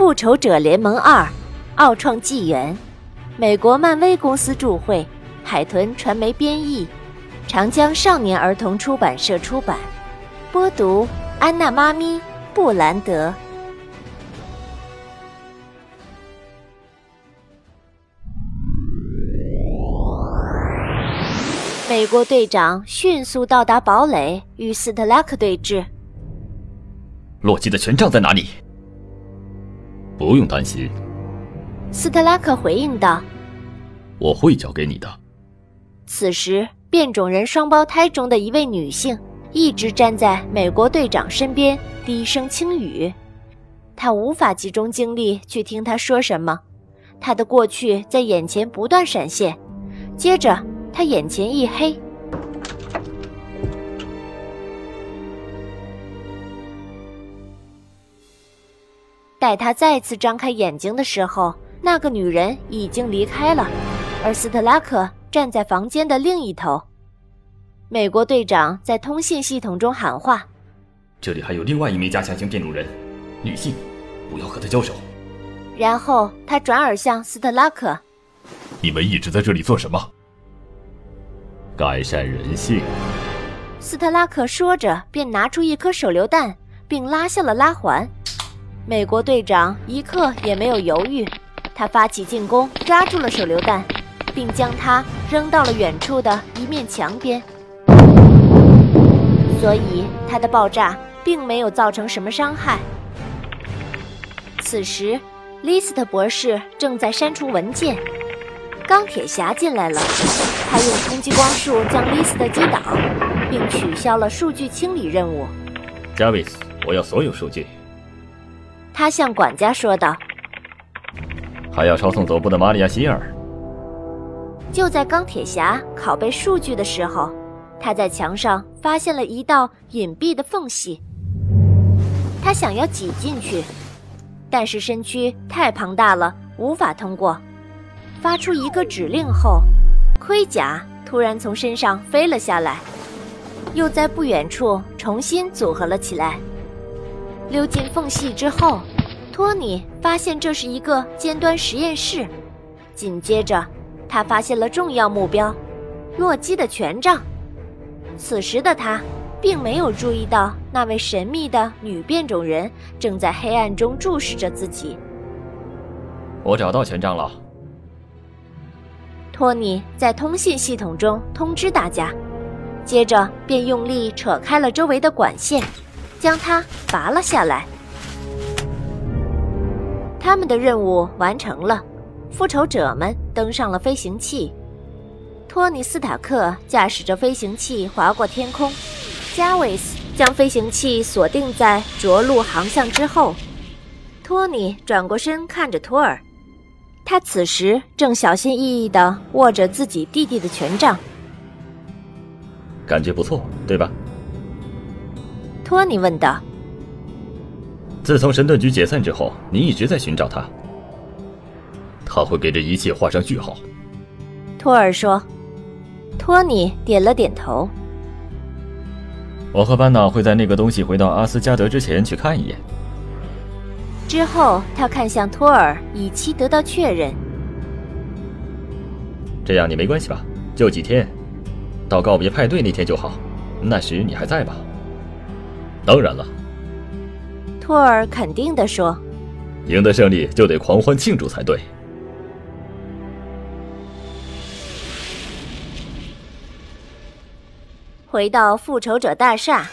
复仇者联盟二》，奥创纪元，美国漫威公司著会，海豚传媒编译，长江少年儿童出版社出版。播读：安娜妈咪布兰德。美国队长迅速到达堡垒，与斯特拉克对峙。洛基的权杖在哪里？不用担心，斯特拉克回应道：“我会交给你的。”此时，变种人双胞胎中的一位女性一直站在美国队长身边，低声轻语。他无法集中精力去听他说什么，他的过去在眼前不断闪现，接着。他眼前一黑，待他再次张开眼睛的时候，那个女人已经离开了，而斯特拉克站在房间的另一头。美国队长在通信系统中喊话：“这里还有另外一名加强型变种人，女性，不要和她交手。”然后他转而向斯特拉克：“你们一直在这里做什么？”改善人性，斯特拉克说着，便拿出一颗手榴弹，并拉下了拉环。美国队长一刻也没有犹豫，他发起进攻，抓住了手榴弹，并将它扔到了远处的一面墙边。所以，它的爆炸并没有造成什么伤害。此时，利斯特博士正在删除文件。钢铁侠进来了，他用冲击光束将丽斯特击倒，并取消了数据清理任务。加维斯，我要所有数据。他向管家说道。还要抄送总部的玛利亚希尔。就在钢铁侠拷贝数据的时候，他在墙上发现了一道隐蔽的缝隙。他想要挤进去，但是身躯太庞大了，无法通过。发出一个指令后，盔甲突然从身上飞了下来，又在不远处重新组合了起来。溜进缝隙之后，托尼发现这是一个尖端实验室。紧接着，他发现了重要目标——洛基的权杖。此时的他并没有注意到那位神秘的女变种人正在黑暗中注视着自己。我找到权杖了。托尼在通信系统中通知大家，接着便用力扯开了周围的管线，将它拔了下来。他们的任务完成了，复仇者们登上了飞行器。托尼·斯塔克驾驶着飞行器划过天空，加维斯将飞行器锁定在着陆航向之后。托尼转过身看着托尔。他此时正小心翼翼地握着自己弟弟的权杖，感觉不错，对吧？托尼问道。自从神盾局解散之后，你一直在寻找他，他会给这一切画上句号。托尔说。托尼点了点头。我和班纳会在那个东西回到阿斯加德之前去看一眼。之后，他看向托尔，以期得到确认。这样你没关系吧？就几天，到告别派对那天就好。那时你还在吧？当然了。托尔肯定的说：“赢得胜利就得狂欢庆祝才对。”回到复仇者大厦，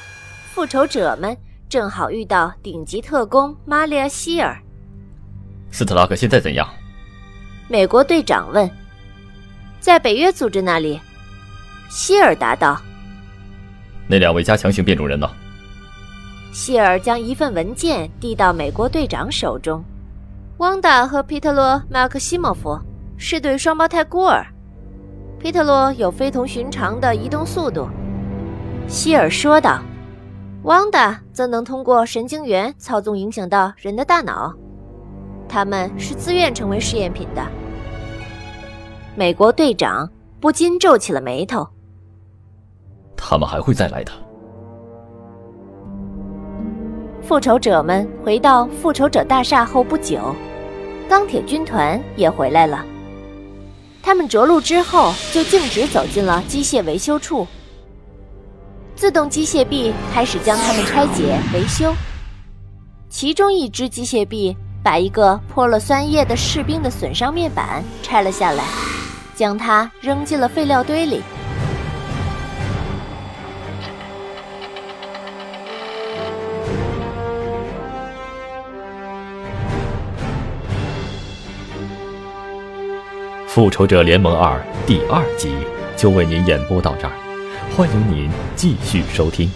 复仇者们。正好遇到顶级特工玛利亚希尔。斯特拉克现在怎样？美国队长问。在北约组织那里，希尔答道。那两位加强型变种人呢？希尔将一份文件递到美国队长手中。汪达和皮特洛·马克西莫夫是对双胞胎孤儿。皮特洛有非同寻常的移动速度，希尔说道。汪达则能通过神经元操纵影响到人的大脑，他们是自愿成为试验品的。美国队长不禁皱起了眉头。他们还会再来的。复仇者们回到复仇者大厦后不久，钢铁军团也回来了。他们着陆之后，就径直走进了机械维修处。自动机械臂开始将它们拆解维修。其中一只机械臂把一个泼了酸液的士兵的损伤面板拆了下来，将它扔进了废料堆里。《复仇者联盟二》第二集就为您演播到这儿，欢迎您继续收听。